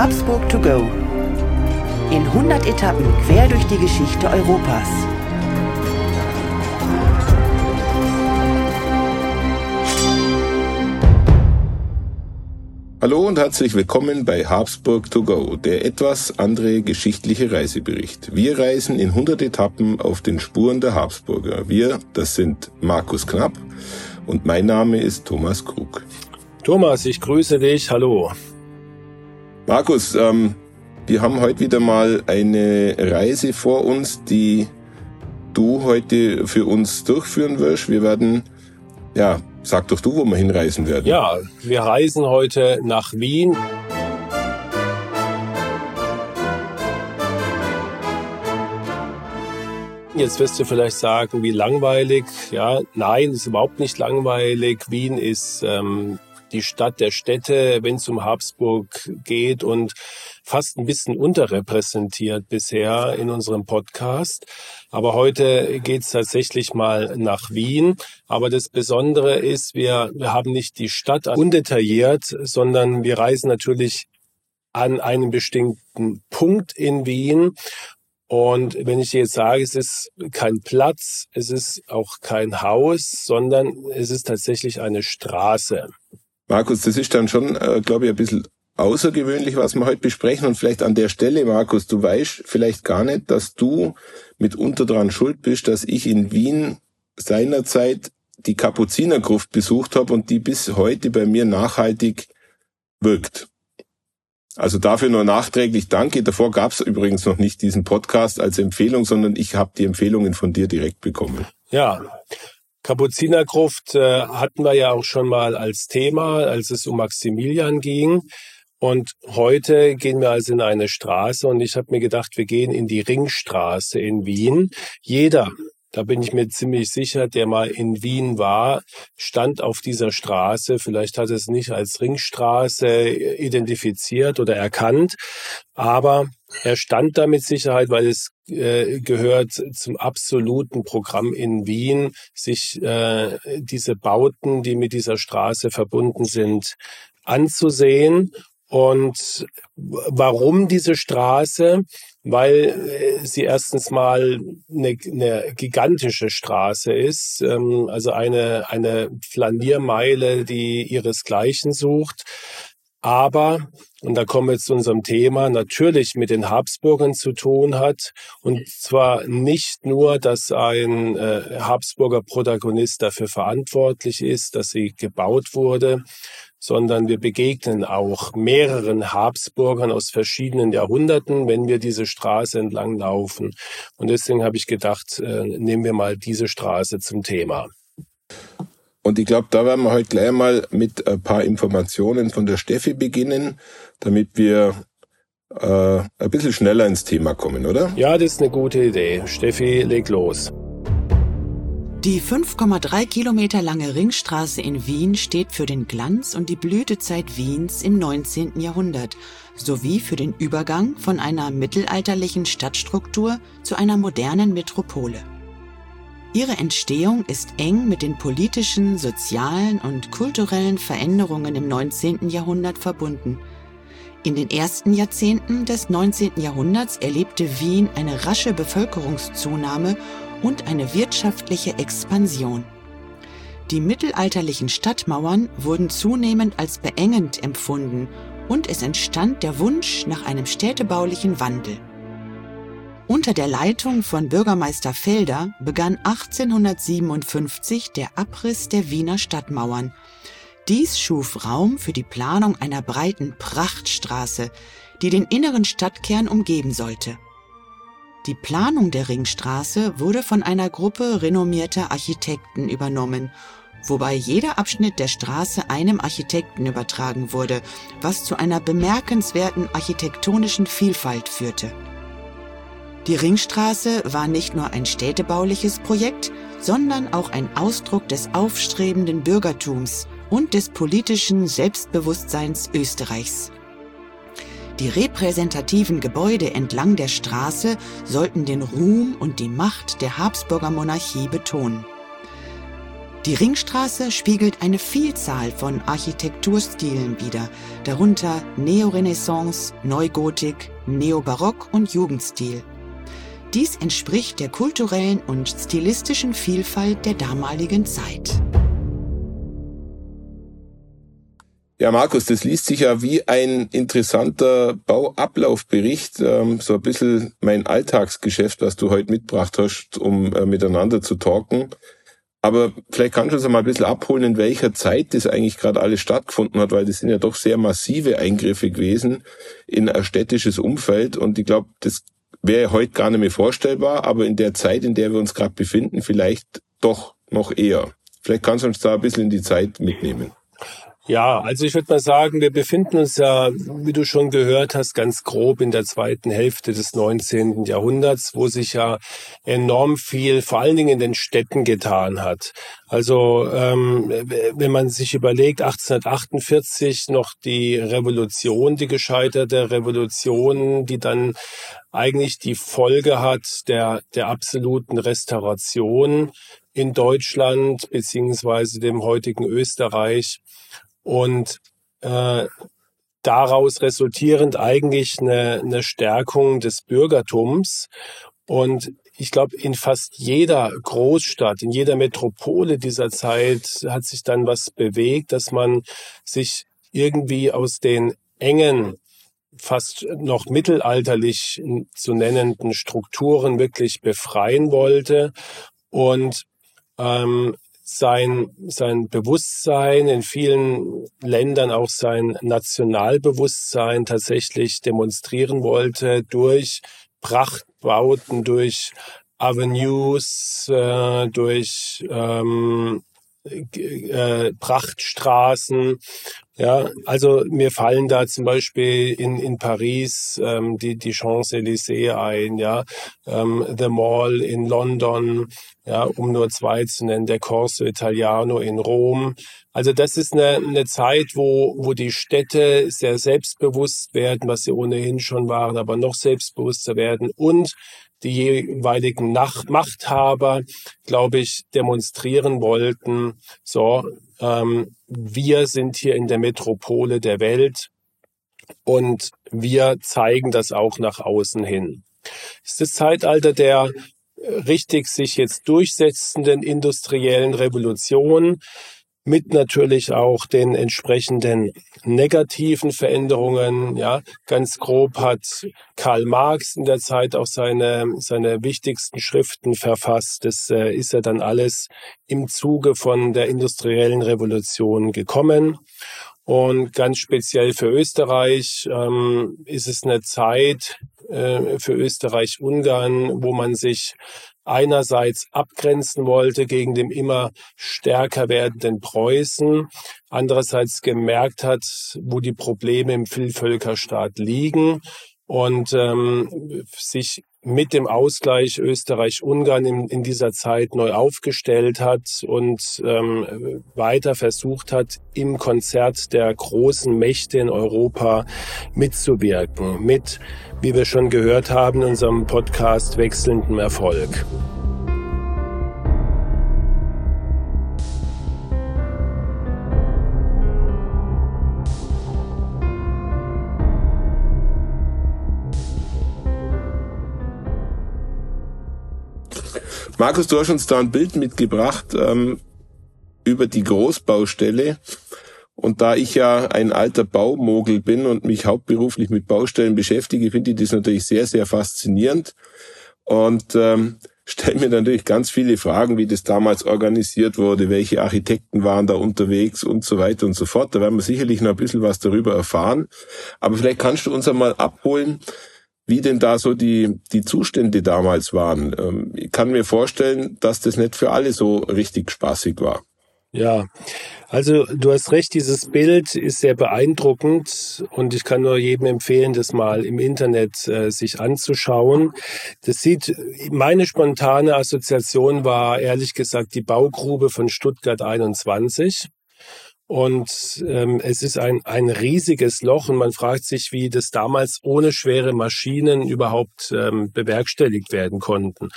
Habsburg to go. In 100 Etappen quer durch die Geschichte Europas. Hallo und herzlich willkommen bei Habsburg to go, der etwas andere geschichtliche Reisebericht. Wir reisen in 100 Etappen auf den Spuren der Habsburger. Wir, das sind Markus Knapp und mein Name ist Thomas Krug. Thomas, ich grüße dich. Hallo. Markus, ähm, wir haben heute wieder mal eine Reise vor uns, die du heute für uns durchführen wirst. Wir werden ja Sag doch du, wo wir hinreisen werden. Ja, wir reisen heute nach Wien. Jetzt wirst du vielleicht sagen, wie langweilig. Ja, nein, ist überhaupt nicht langweilig. Wien ist ähm, die Stadt der Städte, wenn es um Habsburg geht und fast ein bisschen unterrepräsentiert bisher in unserem Podcast. Aber heute geht es tatsächlich mal nach Wien. Aber das Besondere ist, wir, wir haben nicht die Stadt undetailliert, sondern wir reisen natürlich an einen bestimmten Punkt in Wien und wenn ich jetzt sage, es ist kein Platz, es ist auch kein Haus, sondern es ist tatsächlich eine Straße. Markus, das ist dann schon, äh, glaube ich, ein bisschen außergewöhnlich, was wir heute besprechen. Und vielleicht an der Stelle, Markus, du weißt vielleicht gar nicht, dass du mitunter daran schuld bist, dass ich in Wien seinerzeit die Kapuzinergruft besucht habe und die bis heute bei mir nachhaltig wirkt. Also dafür nur nachträglich danke. Davor gab es übrigens noch nicht diesen Podcast als Empfehlung, sondern ich habe die Empfehlungen von dir direkt bekommen. Ja, Kapuzinergruft äh, hatten wir ja auch schon mal als Thema, als es um Maximilian ging. Und heute gehen wir also in eine Straße und ich habe mir gedacht, wir gehen in die Ringstraße in Wien. Jeder, da bin ich mir ziemlich sicher, der mal in Wien war, stand auf dieser Straße. Vielleicht hat es nicht als Ringstraße identifiziert oder erkannt, aber er stand da mit Sicherheit, weil es äh, gehört zum absoluten Programm in Wien, sich äh, diese Bauten, die mit dieser Straße verbunden sind, anzusehen. Und warum diese Straße? weil äh, sie erstens mal eine, eine gigantische Straße ist, ähm, also eine, eine Flaniermeile, die ihresgleichen sucht. Aber, und da kommen wir zu unserem Thema, natürlich mit den Habsburgern zu tun hat. Und zwar nicht nur, dass ein äh, Habsburger Protagonist dafür verantwortlich ist, dass sie gebaut wurde, sondern wir begegnen auch mehreren Habsburgern aus verschiedenen Jahrhunderten, wenn wir diese Straße entlang laufen. Und deswegen habe ich gedacht, äh, nehmen wir mal diese Straße zum Thema. Und ich glaube, da werden wir heute gleich mal mit ein paar Informationen von der Steffi beginnen, damit wir äh, ein bisschen schneller ins Thema kommen, oder? Ja, das ist eine gute Idee. Steffi, leg los. Die 5,3 Kilometer lange Ringstraße in Wien steht für den Glanz und die Blütezeit Wiens im 19. Jahrhundert sowie für den Übergang von einer mittelalterlichen Stadtstruktur zu einer modernen Metropole. Ihre Entstehung ist eng mit den politischen, sozialen und kulturellen Veränderungen im 19. Jahrhundert verbunden. In den ersten Jahrzehnten des 19. Jahrhunderts erlebte Wien eine rasche Bevölkerungszunahme und eine wirtschaftliche Expansion. Die mittelalterlichen Stadtmauern wurden zunehmend als beengend empfunden und es entstand der Wunsch nach einem städtebaulichen Wandel. Unter der Leitung von Bürgermeister Felder begann 1857 der Abriss der Wiener Stadtmauern. Dies schuf Raum für die Planung einer breiten Prachtstraße, die den inneren Stadtkern umgeben sollte. Die Planung der Ringstraße wurde von einer Gruppe renommierter Architekten übernommen, wobei jeder Abschnitt der Straße einem Architekten übertragen wurde, was zu einer bemerkenswerten architektonischen Vielfalt führte. Die Ringstraße war nicht nur ein städtebauliches Projekt, sondern auch ein Ausdruck des aufstrebenden Bürgertums und des politischen Selbstbewusstseins Österreichs. Die repräsentativen Gebäude entlang der Straße sollten den Ruhm und die Macht der Habsburger Monarchie betonen. Die Ringstraße spiegelt eine Vielzahl von Architekturstilen wider, darunter Neorenaissance, Neugotik, Neobarock und Jugendstil. Dies entspricht der kulturellen und stilistischen Vielfalt der damaligen Zeit. Ja, Markus, das liest sich ja wie ein interessanter Bauablaufbericht, ähm, so ein bisschen mein Alltagsgeschäft, was du heute mitgebracht hast, um äh, miteinander zu talken. Aber vielleicht kannst du uns mal ein bisschen abholen, in welcher Zeit das eigentlich gerade alles stattgefunden hat, weil das sind ja doch sehr massive Eingriffe gewesen in ein städtisches Umfeld. Und ich glaube, das wäre heute gar nicht mehr vorstellbar, aber in der Zeit, in der wir uns gerade befinden, vielleicht doch noch eher. Vielleicht kannst du uns da ein bisschen in die Zeit mitnehmen. Ja, also ich würde mal sagen, wir befinden uns ja, wie du schon gehört hast, ganz grob in der zweiten Hälfte des 19. Jahrhunderts, wo sich ja enorm viel, vor allen Dingen in den Städten getan hat. Also ähm, wenn man sich überlegt, 1848 noch die Revolution, die gescheiterte Revolution, die dann eigentlich die Folge hat der, der absoluten Restauration in Deutschland beziehungsweise dem heutigen Österreich und äh, daraus resultierend eigentlich eine, eine Stärkung des Bürgertums. Und ich glaube, in fast jeder Großstadt, in jeder Metropole dieser Zeit hat sich dann was bewegt, dass man sich irgendwie aus den engen, fast noch mittelalterlich zu nennenden Strukturen wirklich befreien wollte und ähm, sein, sein Bewusstsein, in vielen Ländern auch sein Nationalbewusstsein tatsächlich demonstrieren wollte durch Prachtbauten, durch Avenues, äh, durch ähm, äh, Prachtstraßen. Ja, also mir fallen da zum Beispiel in, in Paris ähm, die, die Champs-Élysées ein, ja, ähm, The Mall in London, ja, um nur zwei zu nennen, der Corso Italiano in Rom. Also das ist eine, eine Zeit, wo, wo die Städte sehr selbstbewusst werden, was sie ohnehin schon waren, aber noch selbstbewusster werden und die jeweiligen Nach Machthaber, glaube ich, demonstrieren wollten, so, ähm, wir sind hier in der Metropole der Welt und wir zeigen das auch nach außen hin. Es ist das Zeitalter der richtig sich jetzt durchsetzenden industriellen Revolution mit natürlich auch den entsprechenden negativen Veränderungen. Ja, ganz grob hat Karl Marx in der Zeit auch seine, seine wichtigsten Schriften verfasst. Das äh, ist ja dann alles im Zuge von der industriellen Revolution gekommen. Und ganz speziell für Österreich ähm, ist es eine Zeit äh, für Österreich-Ungarn, wo man sich einerseits abgrenzen wollte gegen dem immer stärker werdenden Preußen, andererseits gemerkt hat, wo die Probleme im Vielvölkerstaat liegen und ähm, sich mit dem Ausgleich Österreich-Ungarn in, in, dieser Zeit neu aufgestellt hat und ähm, weiter versucht hat, im Konzert der großen Mächte in Europa mitzuwirken, mit, wie wir schon gehört haben, unserem Podcast wechselndem Erfolg. Markus, du hast uns da ein Bild mitgebracht ähm, über die Großbaustelle. Und da ich ja ein alter Baumogel bin und mich hauptberuflich mit Baustellen beschäftige, finde ich das natürlich sehr, sehr faszinierend. Und ähm, stelle mir natürlich ganz viele Fragen, wie das damals organisiert wurde, welche Architekten waren da unterwegs und so weiter und so fort. Da werden wir sicherlich noch ein bisschen was darüber erfahren. Aber vielleicht kannst du uns einmal abholen, wie denn da so die, die Zustände damals waren. Ähm, ich kann mir vorstellen, dass das nicht für alle so richtig spaßig war. Ja, also du hast recht, dieses Bild ist sehr beeindruckend und ich kann nur jedem empfehlen, das mal im Internet äh, sich anzuschauen. Das sieht, meine spontane Assoziation war ehrlich gesagt die Baugrube von Stuttgart 21. Und ähm, es ist ein, ein riesiges Loch und man fragt sich, wie das damals ohne schwere Maschinen überhaupt ähm, bewerkstelligt werden konnten.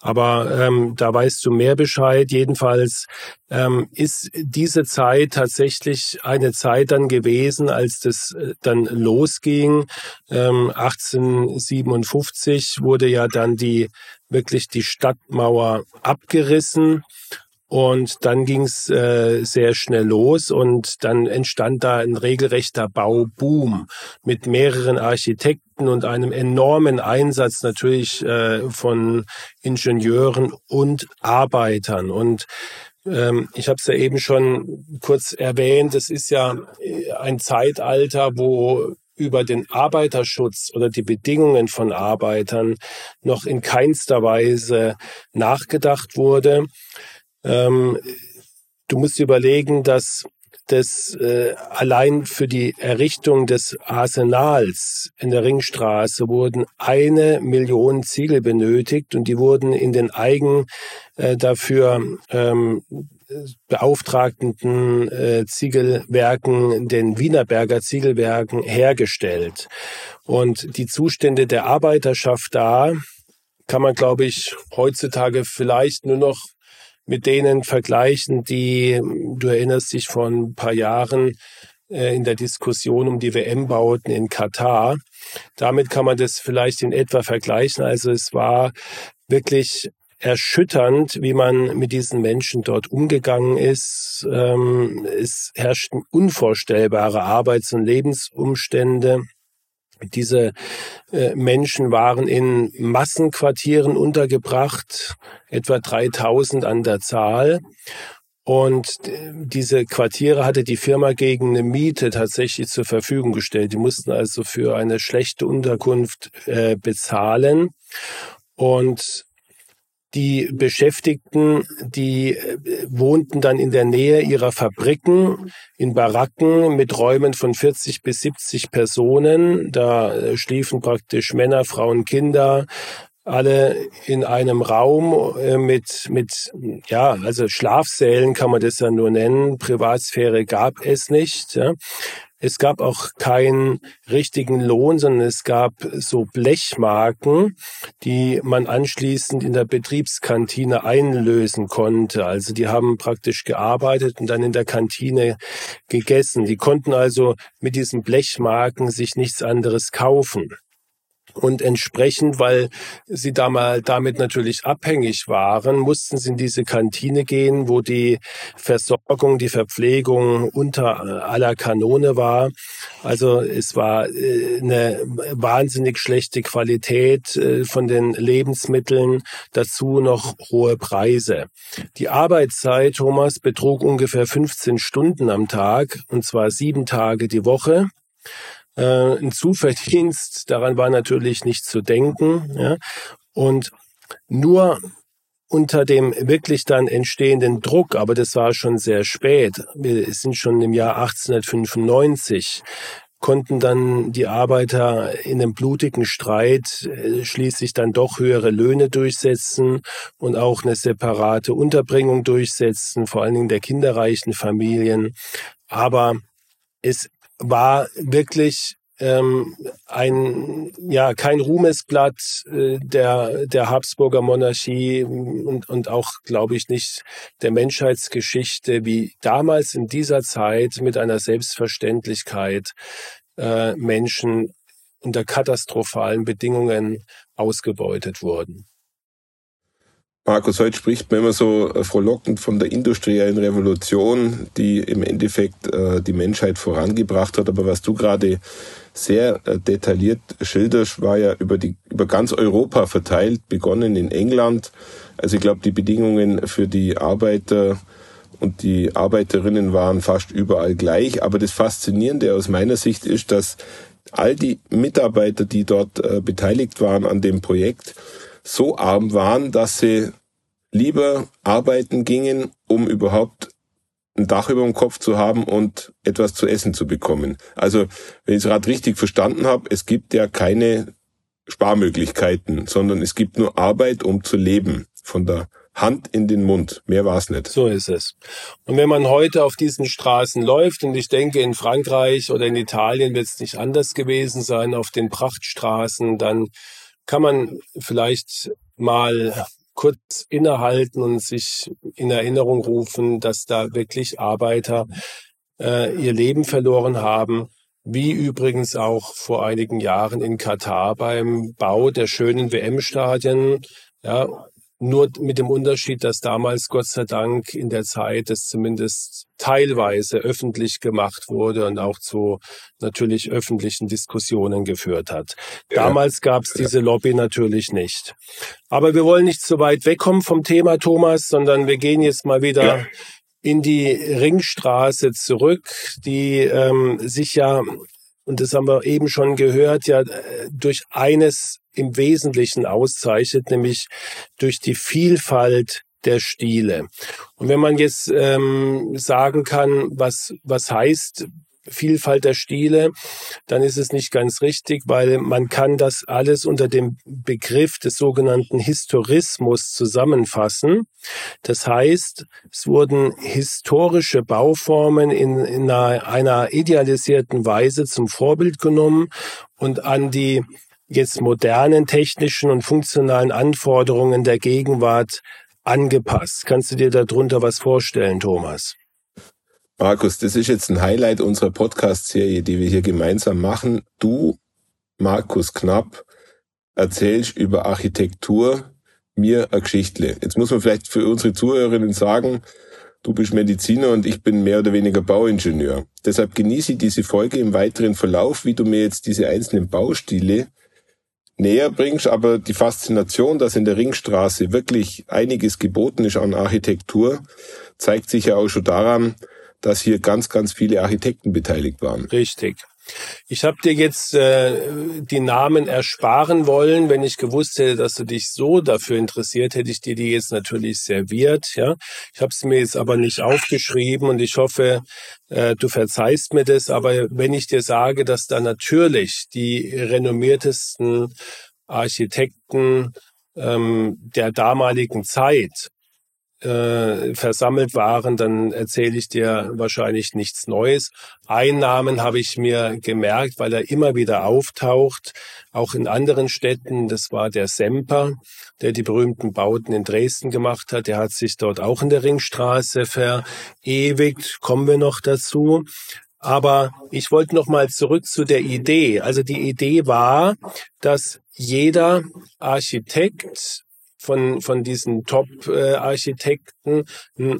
Aber ähm, da weißt du mehr Bescheid. Jedenfalls ähm, ist diese Zeit tatsächlich eine Zeit dann gewesen, als das äh, dann losging. Ähm, 1857 wurde ja dann die wirklich die Stadtmauer abgerissen und dann ging's äh, sehr schnell los und dann entstand da ein regelrechter Bauboom mit mehreren Architekten und einem enormen Einsatz natürlich äh, von Ingenieuren und Arbeitern. Und ähm, ich habe es ja eben schon kurz erwähnt, es ist ja äh, ein Zeitalter, wo über den Arbeiterschutz oder die Bedingungen von Arbeitern noch in keinster Weise nachgedacht wurde. Ähm, du musst überlegen, dass das äh, allein für die Errichtung des Arsenals in der Ringstraße wurden eine Million Ziegel benötigt und die wurden in den eigen äh, dafür ähm, beauftragten äh, Ziegelwerken, den Wienerberger Ziegelwerken hergestellt. Und die Zustände der Arbeiterschaft da kann man, glaube ich, heutzutage vielleicht nur noch mit denen vergleichen, die, du erinnerst dich vor ein paar Jahren äh, in der Diskussion um die WM-Bauten in Katar. Damit kann man das vielleicht in etwa vergleichen. Also es war wirklich erschütternd, wie man mit diesen Menschen dort umgegangen ist. Ähm, es herrschten unvorstellbare Arbeits- und Lebensumstände. Diese äh, Menschen waren in Massenquartieren untergebracht, etwa 3000 an der Zahl. Und äh, diese Quartiere hatte die Firma gegen eine Miete tatsächlich zur Verfügung gestellt. Die mussten also für eine schlechte Unterkunft äh, bezahlen. Und die Beschäftigten, die äh, wohnten dann in der Nähe ihrer Fabriken in Baracken mit Räumen von 40 bis 70 Personen. Da äh, schliefen praktisch Männer, Frauen, Kinder, alle in einem Raum äh, mit, mit, ja, also Schlafsälen kann man das ja nur nennen. Privatsphäre gab es nicht. Ja. Es gab auch keinen richtigen Lohn, sondern es gab so Blechmarken, die man anschließend in der Betriebskantine einlösen konnte. Also die haben praktisch gearbeitet und dann in der Kantine gegessen. Die konnten also mit diesen Blechmarken sich nichts anderes kaufen. Und entsprechend, weil sie damit natürlich abhängig waren, mussten sie in diese Kantine gehen, wo die Versorgung, die Verpflegung unter aller Kanone war. Also es war äh, eine wahnsinnig schlechte Qualität äh, von den Lebensmitteln, dazu noch hohe Preise. Die Arbeitszeit, Thomas, betrug ungefähr 15 Stunden am Tag, und zwar sieben Tage die Woche äh, ein Zuverdienst. Daran war natürlich nicht zu denken. Ja. Und nur unter dem wirklich dann entstehenden Druck, aber das war schon sehr spät, wir sind schon im Jahr 1895, konnten dann die Arbeiter in einem blutigen Streit äh, schließlich dann doch höhere Löhne durchsetzen und auch eine separate Unterbringung durchsetzen, vor allen Dingen der kinderreichen Familien. Aber es war wirklich ähm, ein ja kein Ruhmesblatt äh, der der Habsburger Monarchie und und auch glaube ich nicht der Menschheitsgeschichte wie damals in dieser Zeit mit einer Selbstverständlichkeit äh, Menschen unter katastrophalen Bedingungen ausgebeutet wurden. Markus, heute spricht man immer so äh, frohlockend von der industriellen Revolution, die im Endeffekt äh, die Menschheit vorangebracht hat. Aber was du gerade sehr äh, detailliert schilderst, war ja über, die, über ganz Europa verteilt, begonnen in England. Also ich glaube, die Bedingungen für die Arbeiter und die Arbeiterinnen waren fast überall gleich. Aber das Faszinierende aus meiner Sicht ist, dass all die Mitarbeiter, die dort beteiligt waren an dem Projekt, so arm waren, dass sie lieber arbeiten gingen, um überhaupt ein Dach über dem Kopf zu haben und etwas zu essen zu bekommen. Also, wenn ich es gerade richtig verstanden habe, es gibt ja keine Sparmöglichkeiten, sondern es gibt nur Arbeit, um zu leben von der Hand in den Mund. Mehr war's nicht. So ist es. Und wenn man heute auf diesen Straßen läuft, und ich denke, in Frankreich oder in Italien wird es nicht anders gewesen sein, auf den Prachtstraßen, dann kann man vielleicht mal kurz innehalten und sich in Erinnerung rufen, dass da wirklich Arbeiter äh, ihr Leben verloren haben, wie übrigens auch vor einigen Jahren in Katar beim Bau der schönen WM-Stadien. Ja, nur mit dem Unterschied, dass damals Gott sei Dank in der Zeit es zumindest teilweise öffentlich gemacht wurde und auch zu natürlich öffentlichen Diskussionen geführt hat. Ja. Damals gab es diese Lobby natürlich nicht. Aber wir wollen nicht so weit wegkommen vom Thema, Thomas, sondern wir gehen jetzt mal wieder ja. in die Ringstraße zurück, die ähm, sich ja und das haben wir eben schon gehört, ja durch eines im Wesentlichen auszeichnet, nämlich durch die Vielfalt der Stile. Und wenn man jetzt ähm, sagen kann, was, was heißt Vielfalt der Stile, dann ist es nicht ganz richtig, weil man kann das alles unter dem Begriff des sogenannten Historismus zusammenfassen. Das heißt, es wurden historische Bauformen in, in einer, einer idealisierten Weise zum Vorbild genommen und an die jetzt modernen technischen und funktionalen Anforderungen der Gegenwart angepasst. Kannst du dir darunter was vorstellen, Thomas? Markus, das ist jetzt ein Highlight unserer Podcast-Serie, die wir hier gemeinsam machen. Du, Markus Knapp, erzählst über Architektur mir eine Geschichte. Jetzt muss man vielleicht für unsere Zuhörerinnen sagen, du bist Mediziner und ich bin mehr oder weniger Bauingenieur. Deshalb genieße ich diese Folge im weiteren Verlauf, wie du mir jetzt diese einzelnen Baustile näher bringst, aber die Faszination, dass in der Ringstraße wirklich einiges geboten ist an Architektur, zeigt sich ja auch schon daran, dass hier ganz, ganz viele Architekten beteiligt waren. Richtig. Ich habe dir jetzt äh, die Namen ersparen wollen. Wenn ich gewusst hätte, dass du dich so dafür interessiert, hätte ich dir die jetzt natürlich serviert. Ja, ich habe es mir jetzt aber nicht aufgeschrieben und ich hoffe, äh, du verzeihst mir das. Aber wenn ich dir sage, dass da natürlich die renommiertesten Architekten ähm, der damaligen Zeit äh, versammelt waren, dann erzähle ich dir wahrscheinlich nichts Neues. Einen Namen habe ich mir gemerkt, weil er immer wieder auftaucht, auch in anderen Städten. Das war der Semper, der die berühmten Bauten in Dresden gemacht hat. Der hat sich dort auch in der Ringstraße verewigt. Kommen wir noch dazu. Aber ich wollte noch mal zurück zu der Idee. Also die Idee war, dass jeder Architekt von, von diesen Top-Architekten ein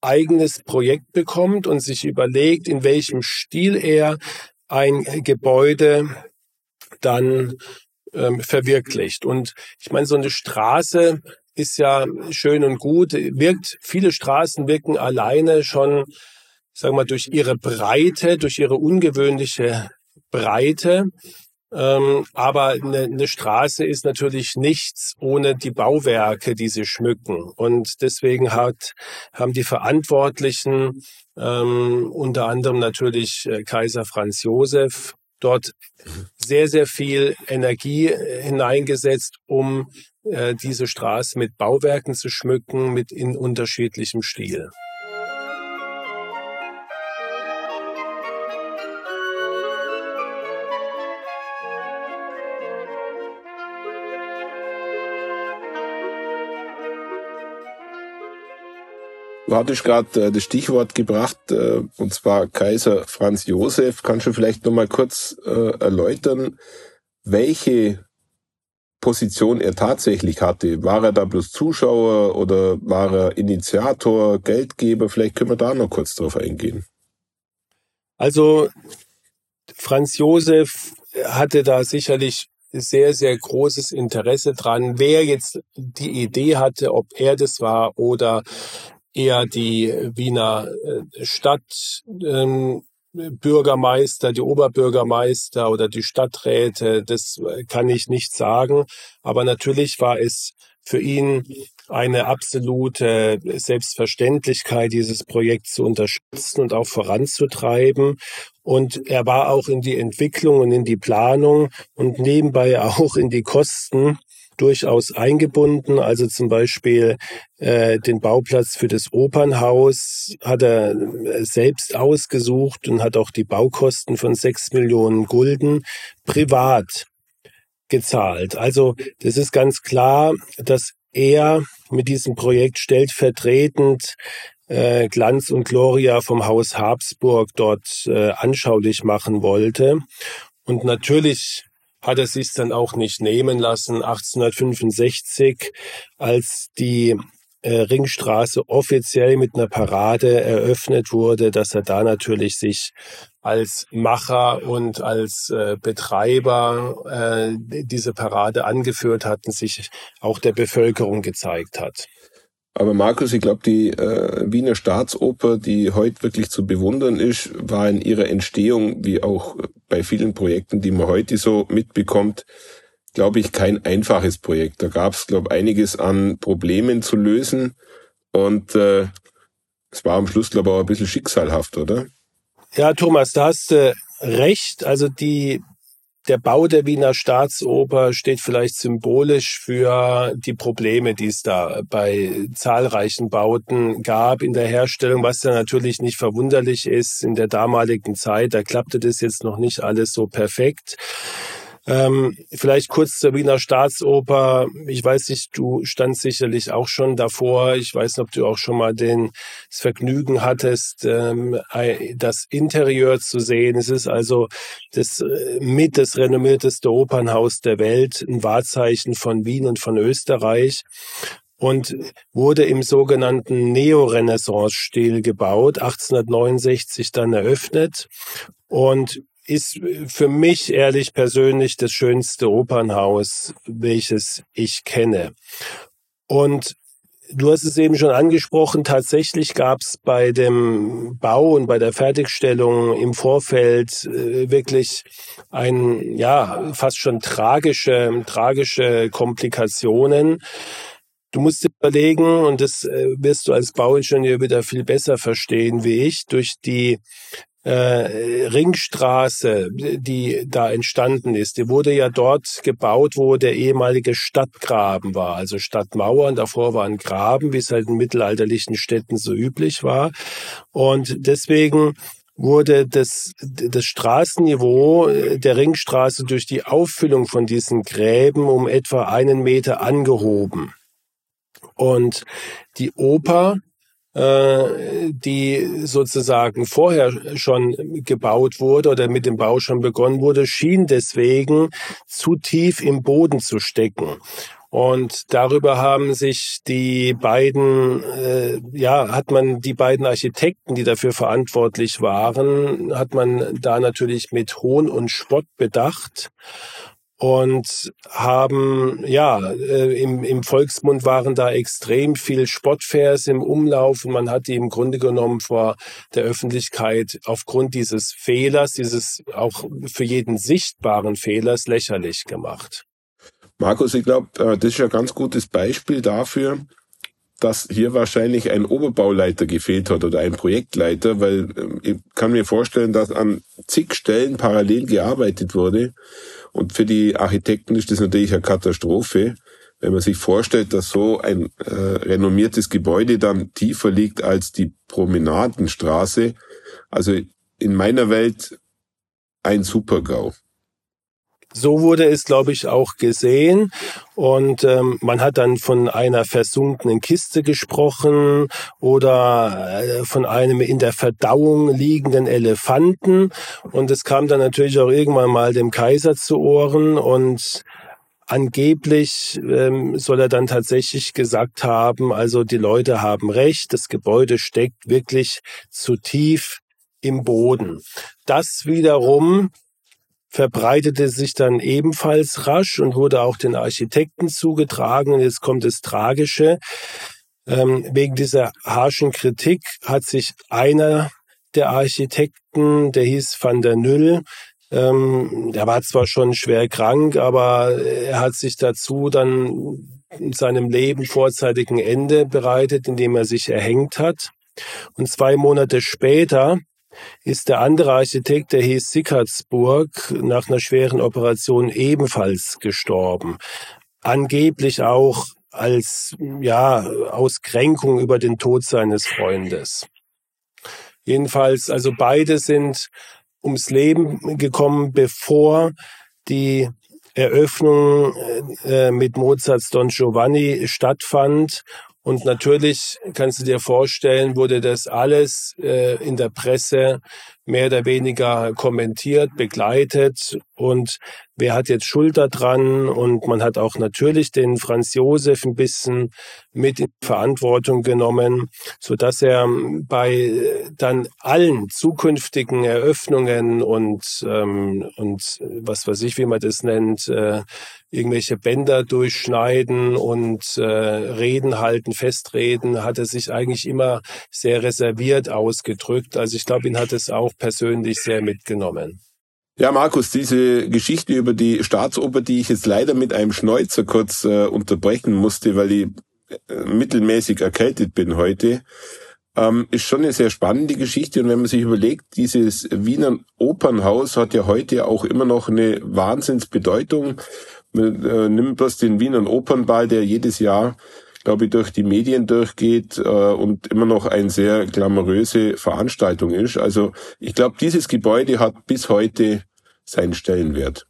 eigenes Projekt bekommt und sich überlegt, in welchem Stil er ein Gebäude dann ähm, verwirklicht. Und ich meine, so eine Straße ist ja schön und gut, wirkt, viele Straßen wirken alleine schon, sagen wir mal, durch ihre Breite, durch ihre ungewöhnliche Breite ähm, aber eine, eine Straße ist natürlich nichts ohne die Bauwerke, die sie schmücken. Und deswegen hat, haben die Verantwortlichen, ähm, unter anderem natürlich äh, Kaiser Franz Josef, dort sehr, sehr viel Energie äh, hineingesetzt, um äh, diese Straße mit Bauwerken zu schmücken, mit in unterschiedlichem Stil. Du hattest gerade äh, das Stichwort gebracht, äh, und zwar Kaiser Franz Josef. Kannst du vielleicht nochmal kurz äh, erläutern, welche Position er tatsächlich hatte? War er da bloß Zuschauer oder war er Initiator, Geldgeber? Vielleicht können wir da noch kurz drauf eingehen. Also Franz Josef hatte da sicherlich sehr, sehr großes Interesse dran, wer jetzt die Idee hatte, ob er das war oder eher die Wiener äh, Stadt, ähm, die Oberbürgermeister oder die Stadträte, das kann ich nicht sagen. Aber natürlich war es für ihn eine absolute Selbstverständlichkeit, dieses Projekt zu unterstützen und auch voranzutreiben. Und er war auch in die Entwicklung und in die Planung und nebenbei auch in die Kosten durchaus eingebunden. Also zum Beispiel äh, den Bauplatz für das Opernhaus hat er äh, selbst ausgesucht und hat auch die Baukosten von sechs Millionen Gulden privat gezahlt. Also das ist ganz klar, dass er mit diesem Projekt stellvertretend äh, Glanz und Gloria vom Haus Habsburg dort äh, anschaulich machen wollte. Und natürlich hat er sich dann auch nicht nehmen lassen, 1865, als die äh, Ringstraße offiziell mit einer Parade eröffnet wurde, dass er da natürlich sich als Macher und als äh, Betreiber äh, diese Parade angeführt hat und sich auch der Bevölkerung gezeigt hat. Aber Markus, ich glaube, die äh, Wiener Staatsoper, die heute wirklich zu bewundern ist, war in ihrer Entstehung, wie auch bei vielen Projekten, die man heute so mitbekommt, glaube ich, kein einfaches Projekt. Da gab es, glaube ich, einiges an Problemen zu lösen. Und äh, es war am Schluss, glaube ich, auch ein bisschen schicksalhaft, oder? Ja, Thomas, da hast du recht. Also die der Bau der Wiener Staatsoper steht vielleicht symbolisch für die Probleme, die es da bei zahlreichen Bauten gab in der Herstellung, was ja natürlich nicht verwunderlich ist. In der damaligen Zeit, da klappte das jetzt noch nicht alles so perfekt. Ähm, vielleicht kurz zur Wiener Staatsoper. Ich weiß nicht, du standst sicherlich auch schon davor. Ich weiß nicht, ob du auch schon mal den, das Vergnügen hattest, ähm, das Interieur zu sehen. Es ist also das äh, mit das renommierteste Opernhaus der Welt, ein Wahrzeichen von Wien und von Österreich und wurde im sogenannten Neorenaissance-Stil gebaut, 1869 dann eröffnet und ist für mich ehrlich persönlich das schönste Opernhaus, welches ich kenne. Und Du hast es eben schon angesprochen, tatsächlich gab es bei dem Bau und bei der Fertigstellung im Vorfeld äh, wirklich ein, ja, fast schon tragische, tragische Komplikationen. Du musst dir überlegen, und das äh, wirst du als Bauingenieur wieder viel besser verstehen wie ich, durch die äh, Ringstraße, die da entstanden ist, die wurde ja dort gebaut, wo der ehemalige Stadtgraben war, also Stadtmauern. Davor war ein Graben, wie es halt in mittelalterlichen Städten so üblich war. Und deswegen wurde das, das Straßenniveau der Ringstraße durch die Auffüllung von diesen Gräben um etwa einen Meter angehoben. Und die Oper äh, die sozusagen vorher schon gebaut wurde oder mit dem Bau schon begonnen wurde, schien deswegen zu tief im Boden zu stecken. Und darüber haben sich die beiden, äh, ja, hat man die beiden Architekten, die dafür verantwortlich waren, hat man da natürlich mit Hohn und Spott bedacht und haben, ja, äh, im, im Volksmund waren da extrem viel Spottvers im Umlauf und man hat die im Grunde genommen vor der Öffentlichkeit aufgrund dieses Fehlers, dieses auch für jeden sichtbaren Fehlers lächerlich gemacht. Markus, ich glaube, äh, das ist ein ganz gutes Beispiel dafür, dass hier wahrscheinlich ein Oberbauleiter gefehlt hat oder ein Projektleiter, weil ähm, ich kann mir vorstellen, dass an zig Stellen parallel gearbeitet wurde und für die Architekten ist das natürlich eine Katastrophe, wenn man sich vorstellt, dass so ein äh, renommiertes Gebäude dann tiefer liegt als die Promenadenstraße. Also in meiner Welt ein Supergau. So wurde es, glaube ich, auch gesehen. Und ähm, man hat dann von einer versunkenen Kiste gesprochen oder äh, von einem in der Verdauung liegenden Elefanten. Und es kam dann natürlich auch irgendwann mal dem Kaiser zu Ohren und Angeblich ähm, soll er dann tatsächlich gesagt haben, also die Leute haben recht, das Gebäude steckt wirklich zu tief im Boden. Das wiederum verbreitete sich dann ebenfalls rasch und wurde auch den Architekten zugetragen. Und jetzt kommt das Tragische. Ähm, wegen dieser harschen Kritik hat sich einer der Architekten, der hieß Van der Nüll, ähm, der war zwar schon schwer krank, aber er hat sich dazu dann in seinem Leben vorzeitigen Ende bereitet, indem er sich erhängt hat. Und zwei Monate später ist der andere Architekt, der hieß Sickertsburg, nach einer schweren Operation ebenfalls gestorben. angeblich auch als ja Auskränkung über den Tod seines Freundes. Jedenfalls, also beide sind ums Leben gekommen, bevor die Eröffnung äh, mit Mozarts Don Giovanni stattfand und natürlich kannst du dir vorstellen, wurde das alles äh, in der Presse mehr oder weniger kommentiert, begleitet und wer hat jetzt Schulter dran und man hat auch natürlich den Franz Josef ein bisschen mit in Verantwortung genommen, so dass er bei dann allen zukünftigen Eröffnungen und ähm, und was weiß ich, wie man das nennt, äh, irgendwelche Bänder durchschneiden und äh, Reden halten, Festreden, hat er sich eigentlich immer sehr reserviert ausgedrückt. Also ich glaube, ihn hat es auch persönlich sehr mitgenommen. Ja, Markus, diese Geschichte über die Staatsoper, die ich jetzt leider mit einem Schneuzer kurz äh, unterbrechen musste, weil ich äh, mittelmäßig erkältet bin heute, ähm, ist schon eine sehr spannende Geschichte. Und wenn man sich überlegt, dieses Wiener Opernhaus hat ja heute auch immer noch eine Wahnsinnsbedeutung. Man äh, nimmt bloß den Wiener Opernball, der jedes Jahr glaube ich, durch die Medien durchgeht äh, und immer noch eine sehr glamouröse Veranstaltung ist. Also ich glaube, dieses Gebäude hat bis heute seinen Stellenwert.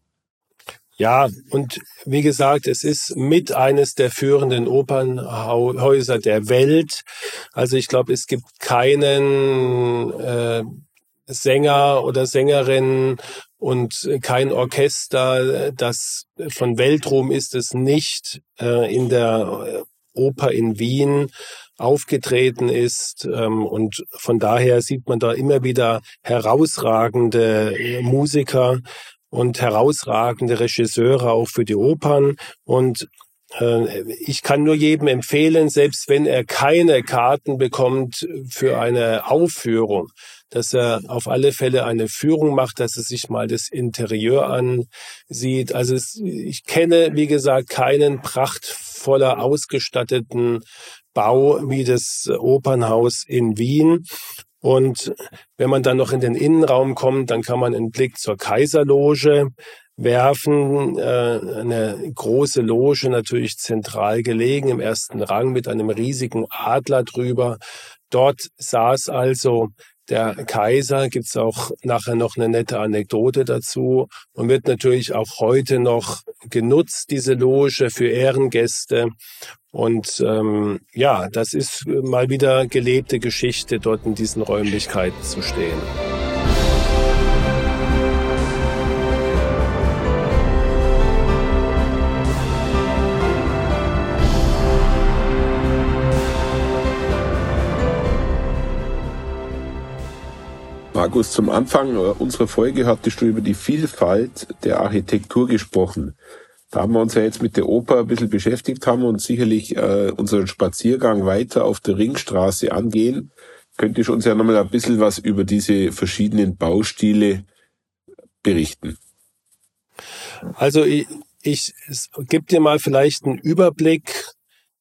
Ja, und wie gesagt, es ist mit eines der führenden Opernhäuser der Welt. Also ich glaube, es gibt keinen äh, Sänger oder Sängerin und kein Orchester, das von Weltruhm ist es nicht äh, in der Oper in Wien aufgetreten ist. Ähm, und von daher sieht man da immer wieder herausragende äh, Musiker und herausragende Regisseure auch für die Opern. Und äh, ich kann nur jedem empfehlen, selbst wenn er keine Karten bekommt für eine Aufführung, dass er auf alle Fälle eine Führung macht, dass er sich mal das Interieur ansieht. Also es, ich kenne, wie gesagt, keinen prachtvoller ausgestatteten Bau wie das Opernhaus in Wien. Und wenn man dann noch in den Innenraum kommt, dann kann man einen Blick zur Kaiserloge werfen. Äh, eine große Loge, natürlich zentral gelegen im ersten Rang mit einem riesigen Adler drüber. Dort saß also der Kaiser gibt's auch nachher noch eine nette Anekdote dazu und wird natürlich auch heute noch genutzt, diese Loge für Ehrengäste. Und ähm, ja, das ist mal wieder gelebte Geschichte, dort in diesen Räumlichkeiten zu stehen. Markus, zum Anfang äh, unserer Folge hattest du über die Vielfalt der Architektur gesprochen. Da haben wir uns ja jetzt mit der Oper ein bisschen beschäftigt, haben uns sicherlich äh, unseren Spaziergang weiter auf der Ringstraße angehen. Könntest du uns ja nochmal ein bisschen was über diese verschiedenen Baustile berichten? Also ich, ich gebe dir mal vielleicht einen Überblick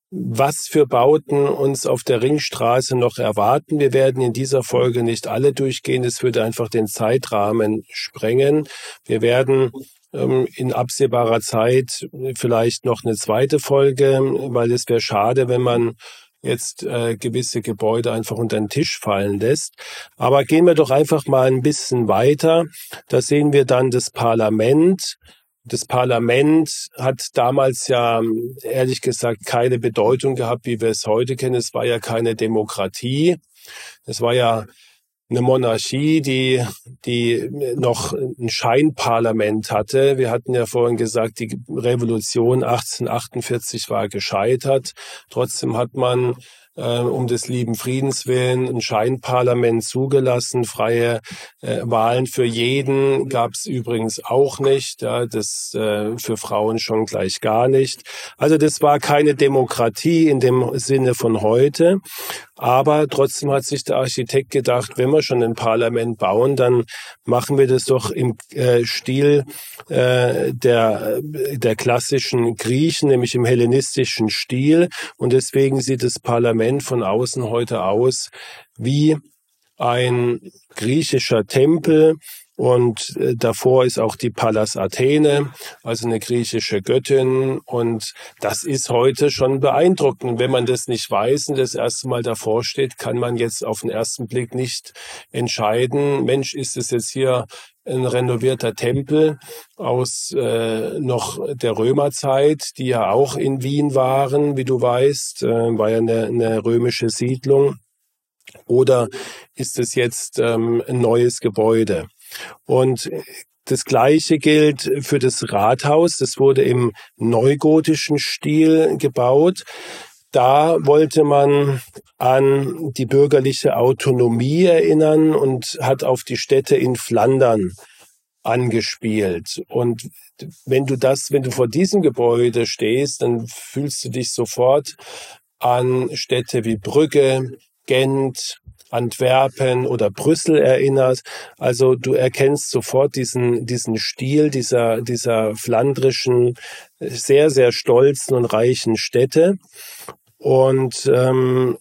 was für Bauten uns auf der Ringstraße noch erwarten. Wir werden in dieser Folge nicht alle durchgehen. Es würde einfach den Zeitrahmen sprengen. Wir werden ähm, in absehbarer Zeit vielleicht noch eine zweite Folge, weil es wäre schade, wenn man jetzt äh, gewisse Gebäude einfach unter den Tisch fallen lässt. Aber gehen wir doch einfach mal ein bisschen weiter. Da sehen wir dann das Parlament, das Parlament hat damals ja ehrlich gesagt keine Bedeutung gehabt, wie wir es heute kennen. Es war ja keine Demokratie. Es war ja eine Monarchie, die, die noch ein Scheinparlament hatte. Wir hatten ja vorhin gesagt, die Revolution 1848 war gescheitert. Trotzdem hat man äh, um des lieben Friedens willen ein Scheinparlament zugelassen. Freie äh, Wahlen für jeden gab es übrigens auch nicht. Ja, das äh, für Frauen schon gleich gar nicht. Also das war keine Demokratie in dem Sinne von heute. Aber trotzdem hat sich der Architekt gedacht, wenn wir schon ein Parlament bauen, dann machen wir das doch im äh, Stil äh, der, der klassischen Griechen, nämlich im hellenistischen Stil. Und deswegen sieht das Parlament von außen heute aus wie ein griechischer Tempel Und äh, davor ist auch die Pallas Athene, also eine griechische Göttin. Und das ist heute schon beeindruckend. Wenn man das nicht weiß und das erste Mal davor steht, kann man jetzt auf den ersten Blick nicht entscheiden, Mensch, ist es jetzt hier ein renovierter Tempel aus äh, noch der Römerzeit, die ja auch in Wien waren, wie du weißt, äh, war ja eine, eine römische Siedlung. Oder ist es jetzt ähm, ein neues Gebäude? Und das Gleiche gilt für das Rathaus. Das wurde im neugotischen Stil gebaut. Da wollte man an die bürgerliche Autonomie erinnern und hat auf die Städte in Flandern angespielt. Und wenn du das, wenn du vor diesem Gebäude stehst, dann fühlst du dich sofort an Städte wie Brügge, Gent, Antwerpen oder Brüssel erinnert. Also du erkennst sofort diesen, diesen Stil dieser, dieser flandrischen, sehr, sehr stolzen und reichen Städte. Und ähm,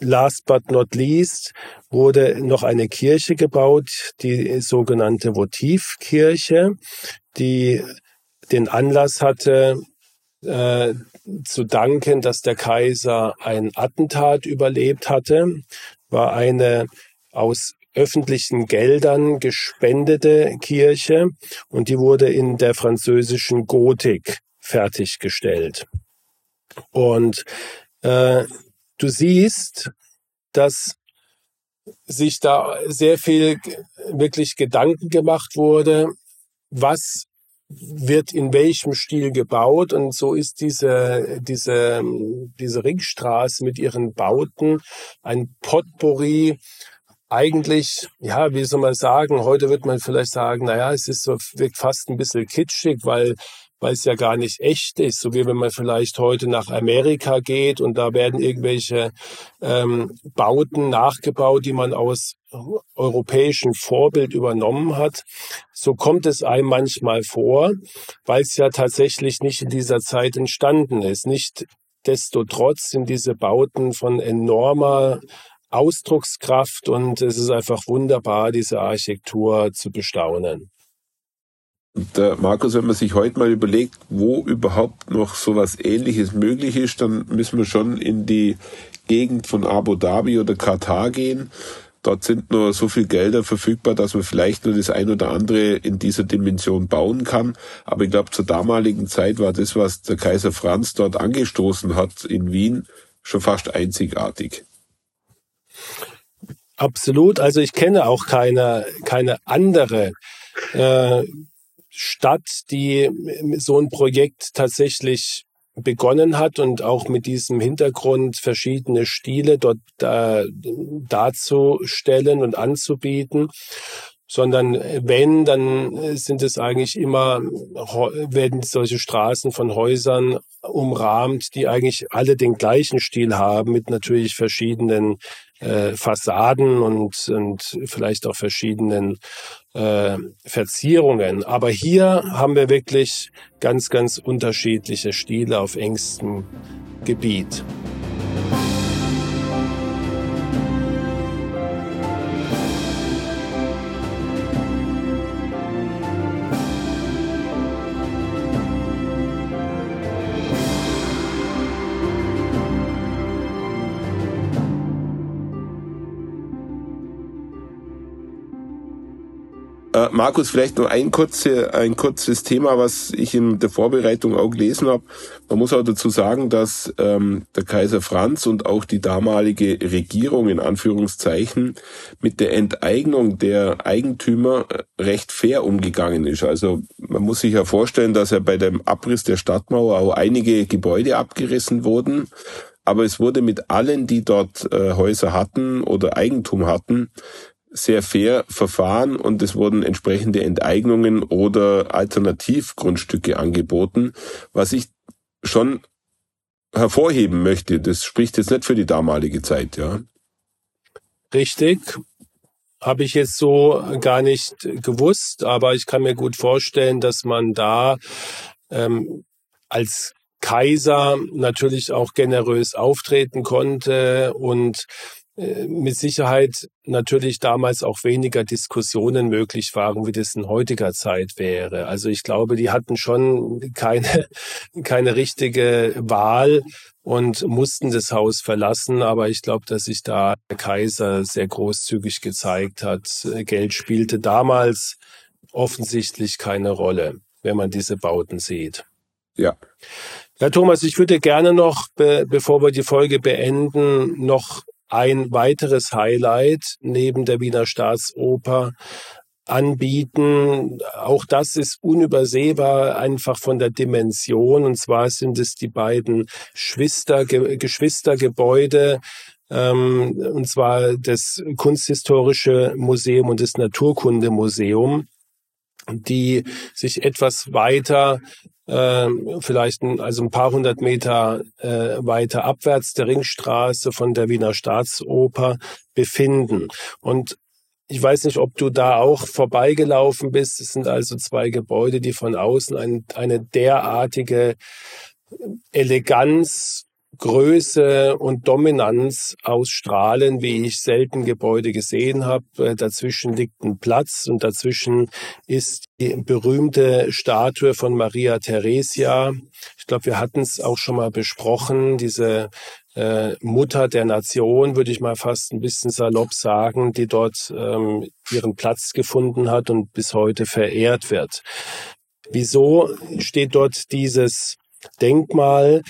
last but not least wurde noch eine Kirche gebaut, die sogenannte Votivkirche, die den Anlass hatte, äh, zu danken, dass der Kaiser ein Attentat überlebt hatte, war eine aus öffentlichen Geldern gespendete Kirche und die wurde in der französischen Gotik fertiggestellt. Und äh, du siehst, dass sich da sehr viel wirklich Gedanken gemacht wurde, was wird in welchem Stil gebaut und so ist diese diese diese Ringstraße mit ihren Bauten ein Potpourri eigentlich, ja, wie soll man sagen, heute wird man vielleicht sagen, naja, es ist so, wirkt fast ein bisschen kitschig, weil weil es ja gar nicht echt ist, so wie wenn man vielleicht heute nach Amerika geht und da werden irgendwelche ähm, Bauten nachgebaut, die man aus europäischem Vorbild übernommen hat. So kommt es einem manchmal vor, weil es ja tatsächlich nicht in dieser Zeit entstanden ist. Nicht desto trotz sind diese Bauten von enormer Ausdruckskraft und es ist einfach wunderbar, diese Architektur zu bestaunen. Der Markus, wenn man sich heute mal überlegt, wo überhaupt noch sowas ähnliches möglich ist, dann müssen wir schon in die Gegend von Abu Dhabi oder Katar gehen. Dort sind nur so viel Gelder verfügbar, dass man vielleicht nur das ein oder andere in dieser Dimension bauen kann. Aber ich glaube, zur damaligen Zeit war das, was der Kaiser Franz dort angestoßen hat in Wien, schon fast einzigartig. Absolut. Also ich kenne auch keine, keine andere äh, Stadt, die so ein Projekt tatsächlich begonnen hat und auch mit diesem Hintergrund verschiedene Stile dort äh, darzustellen und anzubieten sondern wenn, dann sind es eigentlich immer, werden solche Straßen von Häusern umrahmt, die eigentlich alle den gleichen Stil haben, mit natürlich verschiedenen äh, Fassaden und, und vielleicht auch verschiedenen äh, Verzierungen. Aber hier haben wir wirklich ganz, ganz unterschiedliche Stile auf engstem Gebiet. Äh, Markus, vielleicht nur ein, kurze, ein kurzes Thema, was ich in der Vorbereitung auch gelesen habe. Man muss auch dazu sagen, dass ähm, der Kaiser Franz und auch die damalige Regierung in Anführungszeichen mit der Enteignung der Eigentümer äh, recht fair umgegangen ist. Also man muss sich ja vorstellen, dass ja bei dem Abriss der Stadtmauer auch einige Gebäude abgerissen wurden aber es wurde mit allen, die dort äh, Häuser hatten oder Eigentum hatten, sehr fair verfahren und es wurden entsprechende Enteignungen oder Alternativgrundstücke angeboten, was ich schon hervorheben möchte. Das spricht jetzt nicht für die damalige Zeit, ja. Richtig. Habe ich jetzt so gar nicht gewusst, aber ich kann mir gut vorstellen, dass man da ähm, als Kaiser natürlich auch generös auftreten konnte und mit Sicherheit natürlich damals auch weniger Diskussionen möglich waren, wie das in heutiger Zeit wäre. Also ich glaube, die hatten schon keine, keine richtige Wahl und mussten das Haus verlassen. Aber ich glaube, dass sich da der Kaiser sehr großzügig gezeigt hat. Geld spielte damals offensichtlich keine Rolle, wenn man diese Bauten sieht. Ja. Ja, Thomas, ich würde gerne noch, be bevor wir die Folge beenden, noch ein weiteres Highlight neben der Wiener Staatsoper anbieten. Auch das ist unübersehbar einfach von der Dimension. Und zwar sind es die beiden Schwister, Geschwistergebäude, ähm, und zwar das Kunsthistorische Museum und das Naturkundemuseum, die sich etwas weiter äh, vielleicht ein, also ein paar hundert Meter äh, weiter abwärts der Ringstraße von der Wiener Staatsoper befinden. Und ich weiß nicht, ob du da auch vorbeigelaufen bist. Es sind also zwei Gebäude, die von außen ein, eine derartige Eleganz Größe und Dominanz ausstrahlen, wie ich selten Gebäude gesehen habe. Äh, dazwischen liegt ein Platz und dazwischen ist die berühmte Statue von Maria Theresia. Ich glaube, wir hatten es auch schon mal besprochen, diese äh, Mutter der Nation, würde ich mal fast ein bisschen salopp sagen, die dort ähm, ihren Platz gefunden hat und bis heute verehrt wird. Wieso steht dort dieses Denkmal?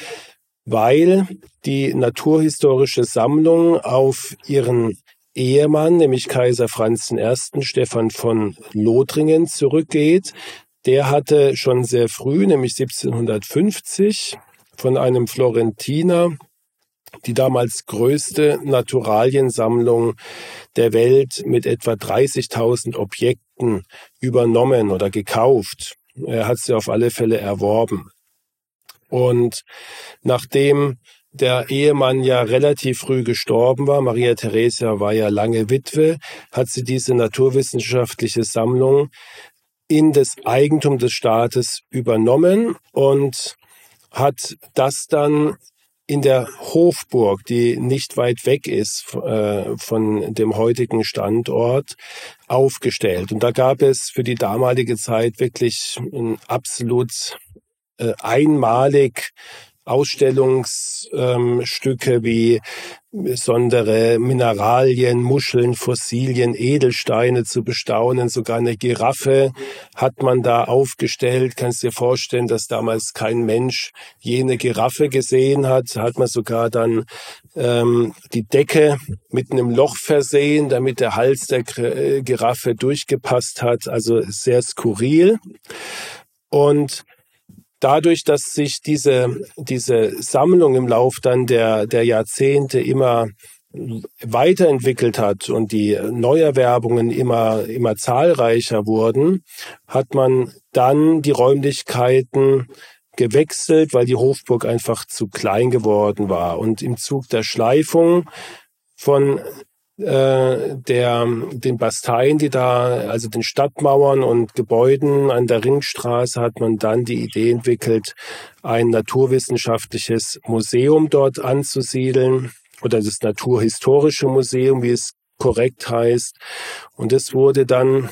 Weil die Naturhistorische Sammlung auf ihren Ehemann, nämlich Kaiser Franz I. Stephan von Lothringen zurückgeht. Der hatte schon sehr früh, nämlich 1750, von einem Florentiner die damals größte Naturaliensammlung der Welt mit etwa 30.000 Objekten übernommen oder gekauft. Er hat sie auf alle Fälle erworben. Und nachdem der Ehemann ja relativ früh gestorben war, Maria Theresia war ja lange Witwe, hat sie diese naturwissenschaftliche Sammlung in das Eigentum des Staates übernommen und hat das dann in der Hofburg, die nicht weit weg ist äh, von dem heutigen Standort, aufgestellt. Und da gab es für die damalige Zeit wirklich ein absolut äh, einmalig Ausstellungsstücke ähm, wie besondere Mineralien, Muscheln, Fossilien, Edelsteine zu bestaunen. Sogar eine Giraffe hat man da aufgestellt. Kannst dir vorstellen, dass damals kein Mensch jene Giraffe gesehen hat. Hat man sogar dann ähm, die Decke mit einem Loch versehen, damit der Hals der äh, Giraffe durchgepasst hat. Also sehr skurril. Und dadurch, dass sich diese, diese Sammlung im Lauf dann der, der Jahrzehnte immer weiterentwickelt hat und die Neuerwerbungen immer, immer zahlreicher wurden, hat man dann die Räumlichkeiten gewechselt, weil die Hofburg einfach zu klein geworden war. Und im Zug der Schleifung von äh, der, den Basteien, die da, also den Stadtmauern und Gebäuden an der Ringstraße hat man dann die Idee entwickelt, ein naturwissenschaftliches Museum dort anzusiedeln oder das Naturhistorische Museum, wie es korrekt heißt. Und es wurde dann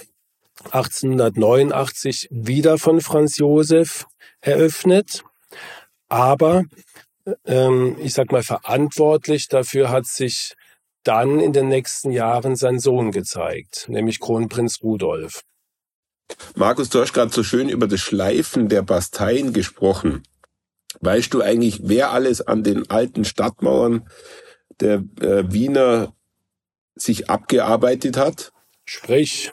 1889 wieder von Franz Josef eröffnet. Aber ähm, ich sag mal, verantwortlich dafür hat sich dann in den nächsten Jahren sein Sohn gezeigt, nämlich Kronprinz Rudolf. Markus, du hast gerade so schön über das Schleifen der Basteien gesprochen. Weißt du eigentlich, wer alles an den alten Stadtmauern der äh, Wiener sich abgearbeitet hat? Sprich.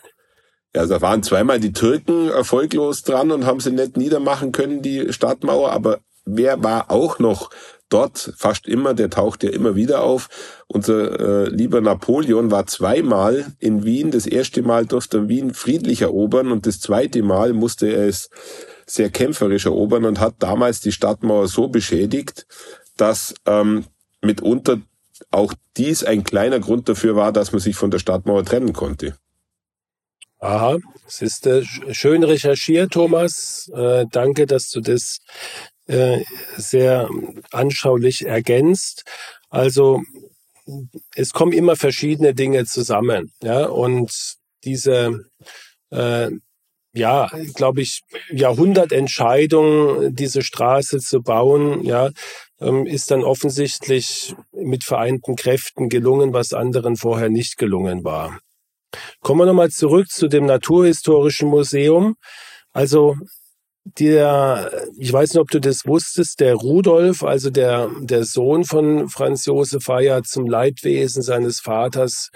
Ja, da waren zweimal die Türken erfolglos dran und haben sie nicht niedermachen können, die Stadtmauer, aber wer war auch noch dort fast immer, der taucht ja immer wieder auf. Unser äh, lieber Napoleon war zweimal in Wien. Das erste Mal durfte er Wien friedlich erobern und das zweite Mal musste er es sehr kämpferisch erobern und hat damals die Stadtmauer so beschädigt, dass ähm, mitunter auch dies ein kleiner Grund dafür war, dass man sich von der Stadtmauer trennen konnte. Aha, es ist äh, schön recherchiert, Thomas. Äh, danke, dass du das sehr anschaulich ergänzt. Also es kommen immer verschiedene Dinge zusammen, ja, und diese, äh, ja, glaube ich, Jahrhundertentscheidung, diese Straße zu bauen, ja, ähm, ist dann offensichtlich mit vereinten Kräften gelungen, was anderen vorher nicht gelungen war. Kommen wir nochmal zurück zu dem Naturhistorischen Museum. Also der, ich weiß nicht, ob du das wusstest, der Rudolf, also der, der Sohn von Franz Josef war ja zum Leidwesen seines Vaters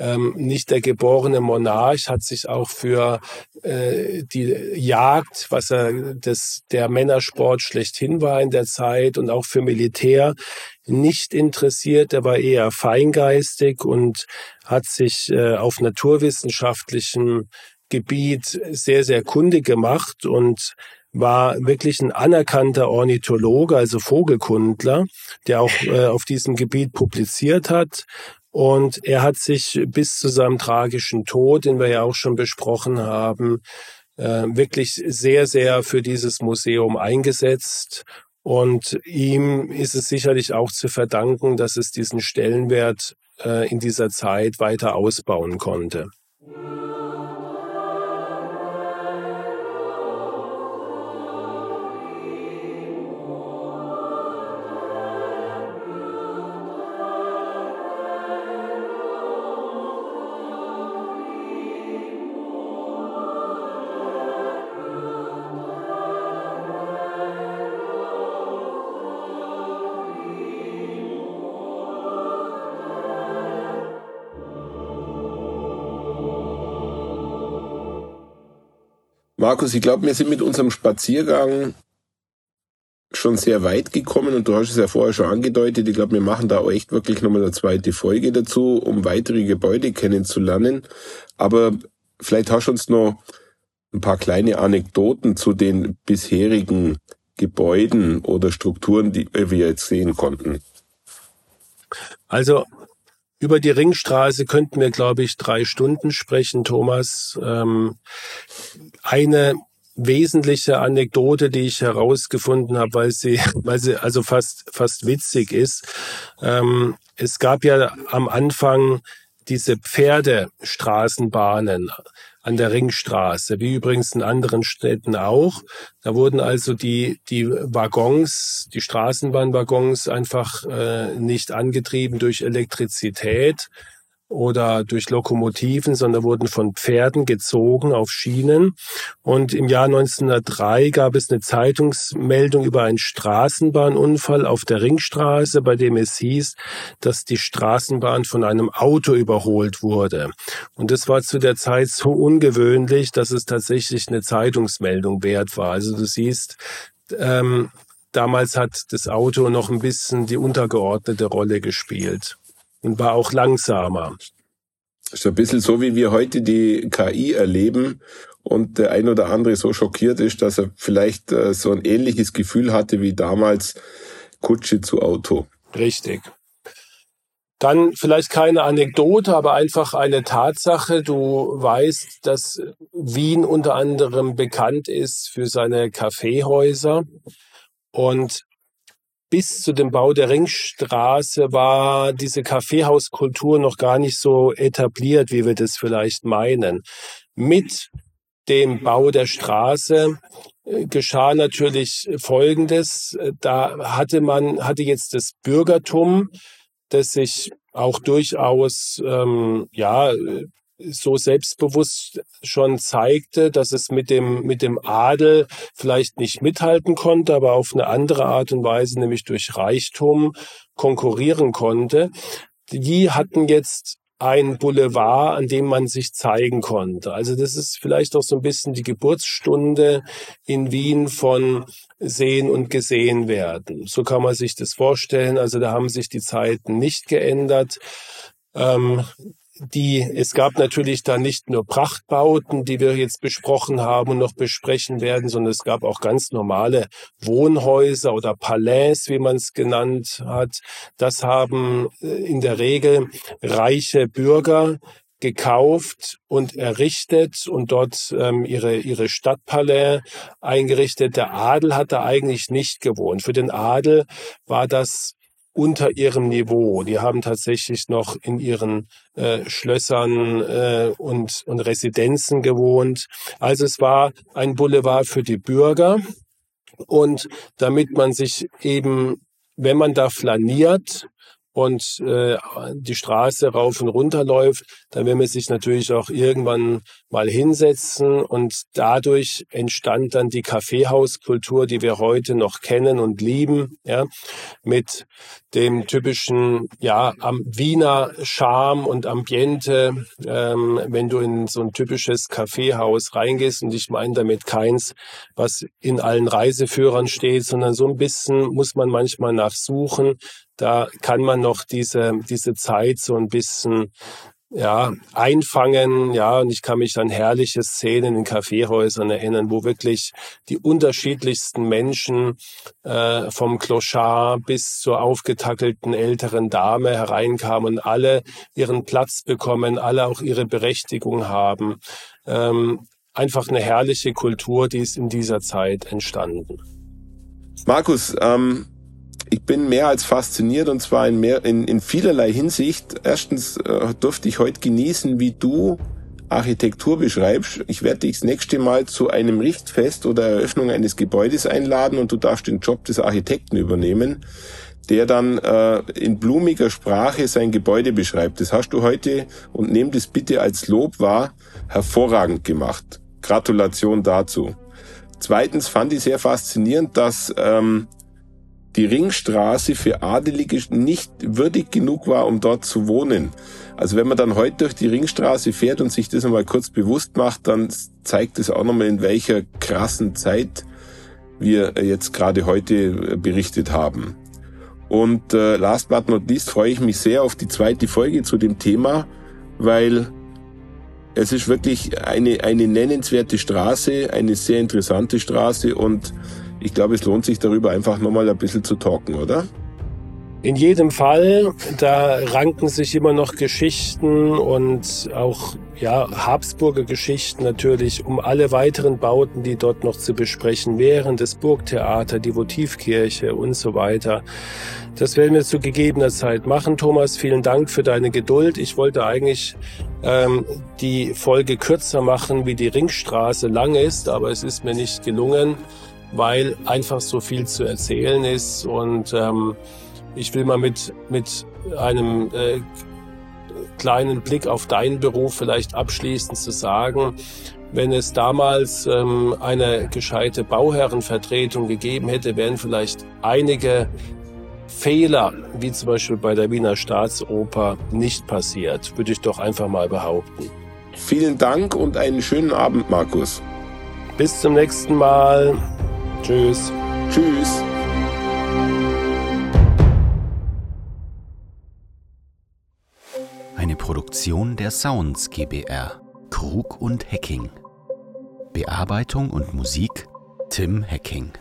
ähm, nicht der geborene Monarch, hat sich auch für äh, die Jagd, was er das, der Männersport schlechthin war in der Zeit und auch für Militär nicht interessiert. Er war eher feingeistig und hat sich äh, auf naturwissenschaftlichen Gebiet sehr, sehr kundig gemacht und war wirklich ein anerkannter Ornithologe, also Vogelkundler, der auch äh, auf diesem Gebiet publiziert hat. Und er hat sich bis zu seinem tragischen Tod, den wir ja auch schon besprochen haben, äh, wirklich sehr, sehr für dieses Museum eingesetzt. Und ihm ist es sicherlich auch zu verdanken, dass es diesen Stellenwert äh, in dieser Zeit weiter ausbauen konnte. Markus, ich glaube, wir sind mit unserem Spaziergang schon sehr weit gekommen und du hast es ja vorher schon angedeutet. Ich glaube, wir machen da auch echt wirklich nochmal eine zweite Folge dazu, um weitere Gebäude kennenzulernen. Aber vielleicht hast du uns noch ein paar kleine Anekdoten zu den bisherigen Gebäuden oder Strukturen, die wir jetzt sehen konnten. Also über die Ringstraße könnten wir, glaube ich, drei Stunden sprechen, Thomas. Ähm, eine wesentliche Anekdote, die ich herausgefunden habe, weil sie, weil sie also fast, fast witzig ist. Ähm, es gab ja am Anfang diese Pferdestraßenbahnen an der Ringstraße, wie übrigens in anderen Städten auch. Da wurden also die, die Waggons, die Straßenbahnwaggons einfach äh, nicht angetrieben durch Elektrizität, oder durch Lokomotiven, sondern wurden von Pferden gezogen auf Schienen. Und im Jahr 1903 gab es eine Zeitungsmeldung über einen Straßenbahnunfall auf der Ringstraße, bei dem es hieß, dass die Straßenbahn von einem Auto überholt wurde. Und das war zu der Zeit so ungewöhnlich, dass es tatsächlich eine Zeitungsmeldung wert war. Also du siehst, ähm, damals hat das Auto noch ein bisschen die untergeordnete Rolle gespielt und war auch langsamer. Das ist ein bisschen so, wie wir heute die KI erleben und der ein oder andere so schockiert ist, dass er vielleicht äh, so ein ähnliches Gefühl hatte wie damals Kutsche zu Auto. Richtig. Dann vielleicht keine Anekdote, aber einfach eine Tatsache. Du weißt, dass Wien unter anderem bekannt ist für seine Kaffeehäuser. Und bis zu dem Bau der Ringstraße war diese Kaffeehauskultur noch gar nicht so etabliert, wie wir das vielleicht meinen. Mit dem Bau der Straße äh, geschah natürlich Folgendes. Da hatte man, hatte jetzt das Bürgertum, das sich auch durchaus, ähm, ja, so selbstbewusst schon zeigte, dass es mit dem, mit dem Adel vielleicht nicht mithalten konnte, aber auf eine andere Art und Weise, nämlich durch Reichtum, konkurrieren konnte. Die hatten jetzt ein Boulevard, an dem man sich zeigen konnte. Also das ist vielleicht auch so ein bisschen die Geburtsstunde in Wien von sehen und gesehen werden. So kann man sich das vorstellen. Also da haben sich die Zeiten nicht geändert. Ähm, die, es gab natürlich da nicht nur Prachtbauten, die wir jetzt besprochen haben und noch besprechen werden, sondern es gab auch ganz normale Wohnhäuser oder Palais, wie man es genannt hat. Das haben äh, in der Regel reiche Bürger gekauft und errichtet und dort ähm, ihre, ihre Stadtpalais eingerichtet. Der Adel hat da eigentlich nicht gewohnt. Für den Adel war das unter ihrem Niveau. Die haben tatsächlich noch in ihren äh, Schlössern äh, und, und Residenzen gewohnt. Also es war ein Boulevard für die Bürger. Und damit man sich eben, wenn man da flaniert, und äh, die Straße rauf und runter läuft, dann will man sich natürlich auch irgendwann mal hinsetzen und dadurch entstand dann die Kaffeehauskultur, die wir heute noch kennen und lieben, ja, mit dem typischen, ja, am Wiener Charme und Ambiente, ähm, wenn du in so ein typisches Kaffeehaus reingehst und ich meine damit keins, was in allen Reiseführern steht, sondern so ein bisschen muss man manchmal nachsuchen, da kann man noch diese, diese Zeit so ein bisschen ja, einfangen, ja, und ich kann mich an herrliche Szenen in Kaffeehäusern erinnern, wo wirklich die unterschiedlichsten Menschen äh, vom Clochard bis zur aufgetackelten älteren Dame hereinkamen und alle ihren Platz bekommen, alle auch ihre Berechtigung haben. Ähm, einfach eine herrliche Kultur, die ist in dieser Zeit entstanden. Markus, ähm, ich bin mehr als fasziniert und zwar in, mehr, in, in vielerlei Hinsicht. Erstens äh, durfte ich heute genießen, wie du Architektur beschreibst. Ich werde dich das nächste Mal zu einem Richtfest oder Eröffnung eines Gebäudes einladen und du darfst den Job des Architekten übernehmen, der dann äh, in blumiger Sprache sein Gebäude beschreibt. Das hast du heute und nimm das bitte als Lob wahr, hervorragend gemacht. Gratulation dazu. Zweitens fand ich sehr faszinierend, dass ähm, die Ringstraße für Adelige nicht würdig genug war, um dort zu wohnen. Also wenn man dann heute durch die Ringstraße fährt und sich das einmal kurz bewusst macht, dann zeigt es auch nochmal, in welcher krassen Zeit wir jetzt gerade heute äh, berichtet haben. Und äh, last but not least freue ich mich sehr auf die zweite Folge zu dem Thema, weil es ist wirklich eine, eine nennenswerte Straße, eine sehr interessante Straße und ich glaube, es lohnt sich darüber einfach nochmal ein bisschen zu talken, oder? In jedem Fall, da ranken sich immer noch Geschichten und auch ja, Habsburger Geschichten natürlich um alle weiteren Bauten, die dort noch zu besprechen wären, das Burgtheater, die Votivkirche und so weiter. Das werden wir zu gegebener Zeit machen. Thomas, vielen Dank für deine Geduld. Ich wollte eigentlich ähm, die Folge kürzer machen, wie die Ringstraße lang ist, aber es ist mir nicht gelungen weil einfach so viel zu erzählen ist und ähm, ich will mal mit, mit einem äh, kleinen Blick auf deinen Beruf vielleicht abschließend zu sagen, wenn es damals ähm, eine gescheite Bauherrenvertretung gegeben hätte, wären vielleicht einige Fehler, wie zum Beispiel bei der Wiener Staatsoper, nicht passiert, würde ich doch einfach mal behaupten. Vielen Dank und einen schönen Abend, Markus. Bis zum nächsten Mal. Tschüss. Tschüss. Eine Produktion der Sounds GBR. Krug und Hacking. Bearbeitung und Musik Tim Hacking.